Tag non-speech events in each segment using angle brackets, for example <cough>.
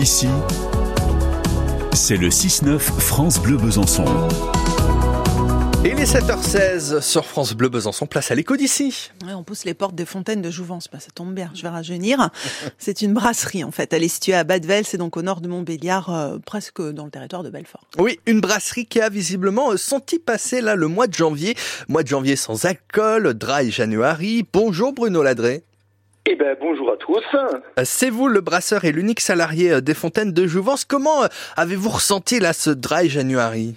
Ici, c'est le 6-9 France Bleu Besançon. Et les 7h16 sur France Bleu Besançon, place à l'écho d'ici. Ouais, on pousse les portes des fontaines de Jouvence, bah, ça tombe bien, je vais rajeunir. <laughs> c'est une brasserie en fait, elle est située à Badevel, c'est donc au nord de Montbéliard, euh, presque dans le territoire de Belfort. Oui, une brasserie qui a visiblement senti passer là le mois de janvier, mois de janvier sans alcool, dry January. Bonjour Bruno Ladré. Eh ben bonjour à tous. Euh, C'est vous le brasseur et l'unique salarié euh, des fontaines de Jouvence. Comment euh, avez-vous ressenti là ce dry January?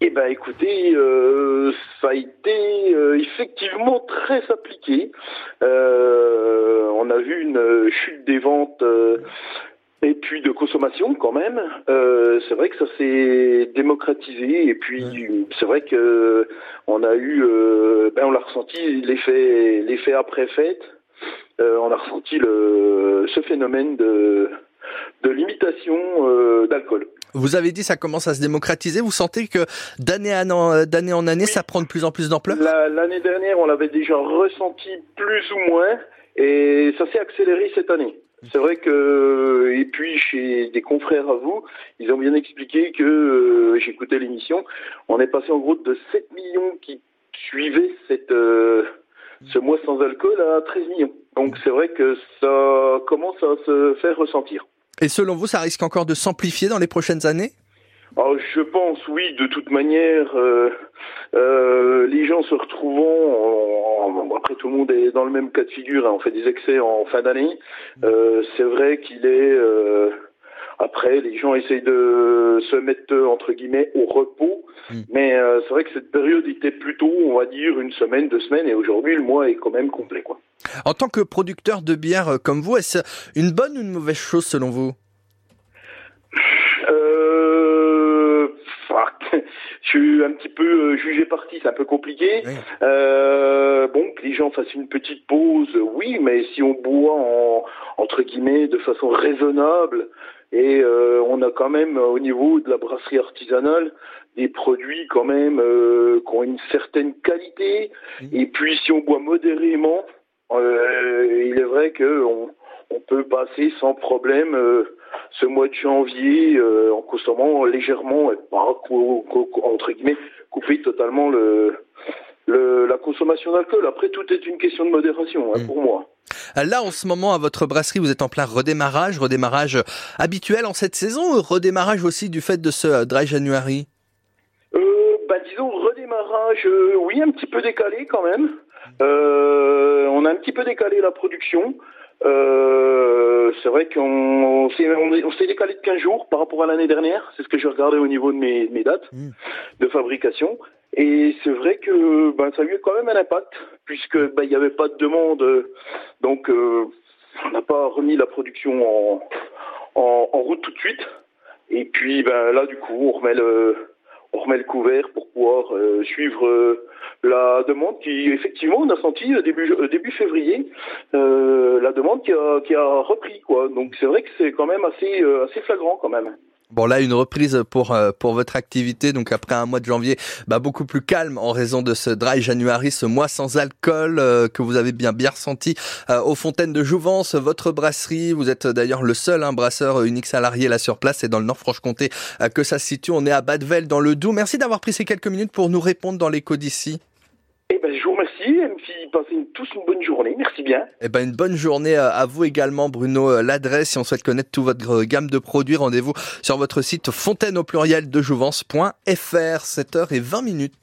Eh ben écoutez, euh, ça a été euh, effectivement très appliqué. Euh, on a vu une chute des ventes et puis de consommation quand même. C'est vrai que ça s'est démocratisé et puis c'est vrai que on a eu, ben on l'a ressenti l'effet l'effet après fête. Euh, on a ressenti le ce phénomène de de limitation euh, d'alcool. Vous avez dit ça commence à se démocratiser. Vous sentez que d'année en, d'année en année, ça prend de plus en plus d'ampleur? La- L'année dernière, on l'avait déjà ressenti plus ou moins, et ça s'est accéléré cette année. C'est vrai que, et puis chez des confrères à vous, ils ont bien expliqué que, euh, j'écoutais l'émission, on est passé en gros de 7 millions qui suivaient cette, euh, ce mois sans alcool à 13 millions. Donc c'est vrai que ça commence à se faire ressentir. Et selon vous, ça risque encore de s'amplifier dans les prochaines années? Alors, je pense, oui, de toute manière, euh, euh, les gens se retrouvant, en- après tout le monde est dans le même cas de figure, hein, on fait des excès en fin d'année, euh, c'est vrai qu'il est... après, les gens essayent de se mettre, euh, entre guillemets, au repos, Mm. mais euh, c'est vrai que cette période était plutôt, on va dire, une semaine, deux semaines, et aujourd'hui, le mois est quand même complet, quoi. En tant que producteur de bière euh, comme vous, est-ce une bonne ou une mauvaise chose selon vous? Euh. <laughs> je suis un petit peu euh, jugé parti, c'est un peu compliqué. Oui. Euh, bon, que les gens fassent une petite pause, oui, mais si on boit en, entre guillemets de façon raisonnable, et euh, on a quand même euh, au niveau de la brasserie artisanale des produits quand même euh, qui ont une certaine qualité, et puis si on boit modérément, euh, il est vrai que on, on peut passer sans problème euh, ce mois de janvier euh, en consommant légèrement, cou- entre guillemets, couper totalement le, le- la consommation d'alcool. Après, tout est une question de modération hein, Mm. pour moi. Euh, Là, en ce moment, à votre brasserie, vous êtes en plein redémarrage, redémarrage euh, habituel en cette saison, ou redémarrage aussi du fait de ce dry January? Euh, bah, disons, redémarrage, euh, oui, un petit peu décalé quand même. Euh, on a un petit peu décalé la production. Euh, c'est vrai qu'on on s'est on est- on s'est décalé de 15 jours par rapport à l'année dernière. C'est ce que j'ai regardé au niveau de mes, mes dates Mm. de fabrication. Et c'est vrai que ben, ça a eu quand même un impact, puisque ben, il n'y avait pas de demande. Donc, euh, on n'a pas remis la production en, en, en route tout de suite. Et puis ben, là, du coup, on remet le, on remet le couvert pour pouvoir euh, suivre euh, la demande qui, effectivement, on a senti euh, début, début février, la demande qui a, qui a repris. quoi. Donc c'est vrai que c'est quand même assez, assez flagrant quand même. Bon, là, une reprise pour euh, pour votre activité, donc après un mois de janvier bah, beaucoup plus calme en raison de ce dry January, ce mois sans alcool euh, que vous avez bien bien ressenti euh, aux Fontaines de Jouvence, votre brasserie. Vous êtes d'ailleurs le seul hein, brasseur euh, unique salarié là sur place, et dans le Nord-Franche-Comté euh, que ça se situe. On est à Badevel dans le Doubs. Merci d'avoir pris ces quelques minutes pour nous répondre dans l'écho d'ici. Eh ben, je vous remercie, puis passez tous une bonne journée. Merci bien. Eh ben, une bonne journée à à vous également, Bruno. Euh, L'adresse, si on souhaite connaître toute votre euh, gamme de produits, rendez-vous sur votre site fontaine au pluriel de jouvence.fr, 7h20 minutes.